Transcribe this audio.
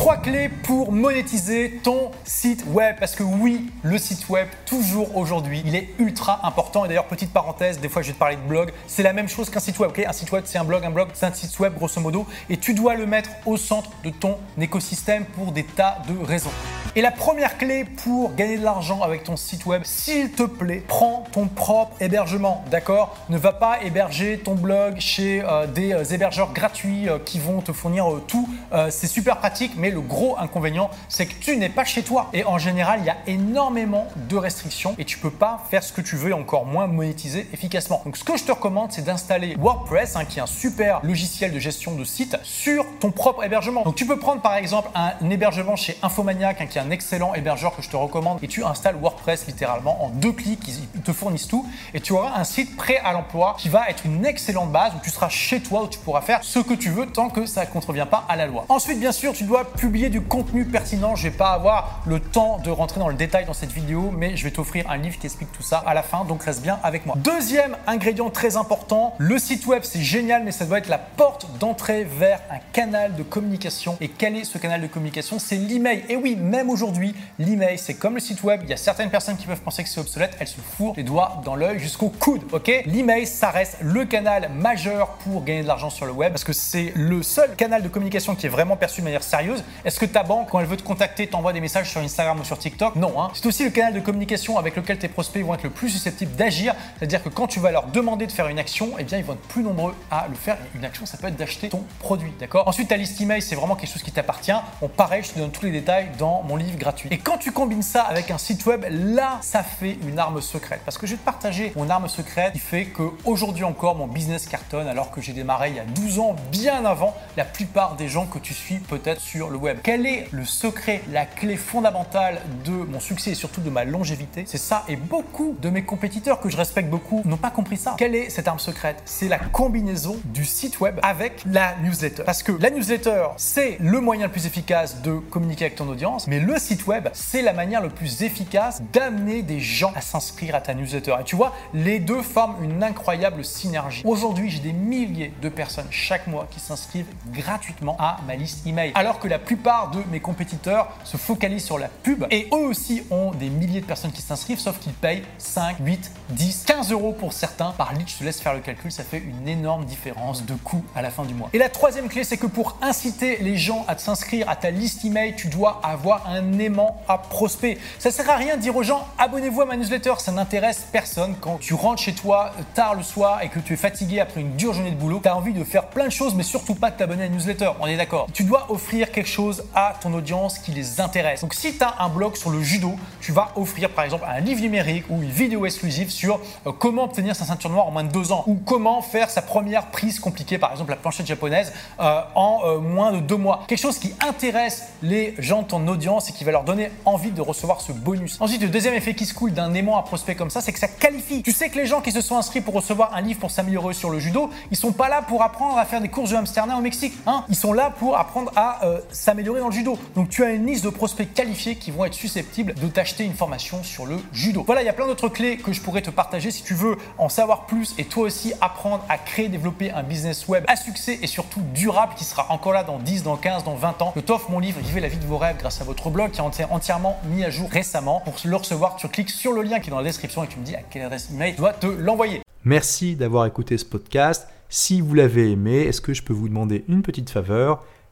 Trois clés pour monétiser ton site web. Parce que oui, le site web, toujours aujourd'hui, il est ultra important. Et d'ailleurs, petite parenthèse, des fois je vais te parler de blog, c'est la même chose qu'un site web. ok? Un site web, c'est un blog, un blog, c'est un site web grosso modo. Et tu dois le mettre au centre de ton écosystème pour des tas de raisons. Et la première clé pour gagner de l'argent avec ton site web, s'il te plaît, prends ton propre hébergement, d'accord? Ne va pas héberger ton blog chez euh, des euh, hébergeurs gratuits euh, qui vont te fournir tout. c'est super pratique, mais le gros inconvénient, c'est que tu n'es pas chez toi. Et en général, il y a énormément de restrictions et tu peux pas faire ce que tu veux et encore moins monétiser efficacement. Donc ce que je te recommande, c'est d'installer WordPress, hein, qui est un super logiciel de gestion de site, sur ton propre hébergement. Donc tu peux prendre par exemple un hébergement chez Infomaniac, hein, qui un excellent hébergeur que je te recommande et tu installes WordPress littéralement en deux clics, ils te fournissent tout et tu auras un site prêt à l'emploi qui va être une excellente base où tu seras chez toi, où tu pourras faire ce que tu veux tant que ça ne contrevient pas à la loi. Ensuite, bien sûr, tu dois publier du contenu pertinent. Je vais pas avoir le temps de rentrer dans le détail dans cette vidéo, mais je vais t'offrir un livre qui explique tout ça à la fin, donc reste bien avec moi. Deuxième ingrédient très important, le site web, c'est génial, mais ça doit être la porte d'entrée vers un canal de communication. Et quel est ce canal de communication? C'est l'email. Et oui, même aujourd'hui, l'email, c'est comme le site web. Il y a certaines personnes qui peuvent penser que c'est obsolète. Elles se fourrent les doigts dans l'œil jusqu'au coude. Ok? L'email, ça reste le canal majeur pour gagner de l'argent sur le web parce que c'est le seul canal de communication qui est vraiment perçu de manière sérieuse. Est-ce que ta banque, quand elle veut te contacter, t'envoie des messages sur Instagram ou sur TikTok? Non. Hein. C'est aussi le canal de communication avec lequel tes prospects vont être le plus susceptibles d'agir. C'est-à-dire que quand tu vas leur demander de faire une action, eh bien, ils vont être plus nombreux à le faire. Une action, ça peut être d'acheter ton produit. D'accord? Ensuite, ta liste email, c'est vraiment quelque chose qui t'appartient. Bon, pareil, je te donne tous les détails dans mon livre gratuit. Et quand tu combines ça avec un site web, là, ça fait une arme secrète. Parce que je vais te partager mon arme secrète qui fait qu'aujourd'hui encore, mon business cartonne alors que j'ai démarré il y a 12 ans, bien avant la plupart des gens que tu suis peut-être sur le Quel est le secret, la clé fondamentale de mon succès et surtout de ma longévité? C'est ça. Et beaucoup de mes compétiteurs que je respecte beaucoup n'ont pas compris ça. Quelle est cette arme secrète? C'est la combinaison du site web avec la newsletter. Parce que la newsletter, c'est le moyen le plus efficace de communiquer avec ton audience, mais le site web, c'est la manière le plus efficace d'amener des gens à s'inscrire à ta newsletter. Et tu vois, les deux forment une incroyable synergie. Aujourd'hui, j'ai des milliers de personnes chaque mois qui s'inscrivent gratuitement à ma liste email. Alors que la plupart de mes compétiteurs se focalisent sur la pub et eux aussi ont des milliers de personnes qui s'inscrivent, sauf qu'ils payent 5, 8, 10, 15 euros pour certains par lead. Je te laisse faire le calcul, ça fait une énorme différence de coût à la fin du mois. Et la troisième clé, c'est que pour inciter les gens à s'inscrire à ta liste email, tu dois avoir un aimant à prospect. Ça sert à rien de dire aux gens abonnez-vous à ma newsletter, ça n'intéresse personne. Quand tu rentres chez toi euh, tard le soir et que tu es fatigué après une dure journée de boulot, tu as envie de faire plein de choses, mais surtout pas de t'abonner à la newsletter. On est d'accord. Tu dois offrir quelque chose à ton audience qui les intéresse. Donc si tu as un blog sur le judo, tu vas offrir par exemple un livre numérique ou une vidéo exclusive sur euh, comment obtenir sa ceinture noire en moins de deux ans ou comment faire sa première prise compliquée, par exemple la planchette japonaise, euh, en moins de deux mois. Quelque chose qui intéresse les gens de ton audience et qui va leur donner envie de recevoir ce bonus. Ensuite, le deuxième effet qui se coule d'un aimant à prospect comme ça, c'est que ça qualifie. Tu sais que les gens qui se sont inscrits pour recevoir un livre pour s'améliorer sur le judo, ils sont pas là pour apprendre à faire des courses de hamsterna au Mexique. Hein ils sont là pour apprendre à euh, s'améliorer dans le judo. Donc tu as une liste de prospects qualifiés qui vont être susceptibles de t'acheter une formation sur le judo. Voilà, il y a plein d'autres clés que je pourrais te partager si tu veux en savoir plus et toi aussi apprendre à créer, développer un business web à succès et surtout durable qui sera encore là dans 10, dans 15, dans 20 ans. Je t'offre mon livre Vivez la vie de vos rêves grâce à votre blog qui est entièrement mis à jour récemment. Pour le recevoir, tu cliques sur le lien qui est dans la description et tu me dis à quelle adresse email je dois te l'envoyer. Merci d'avoir écouté ce podcast. Si vous l'avez aimé, est-ce que je peux vous demander une petite faveur?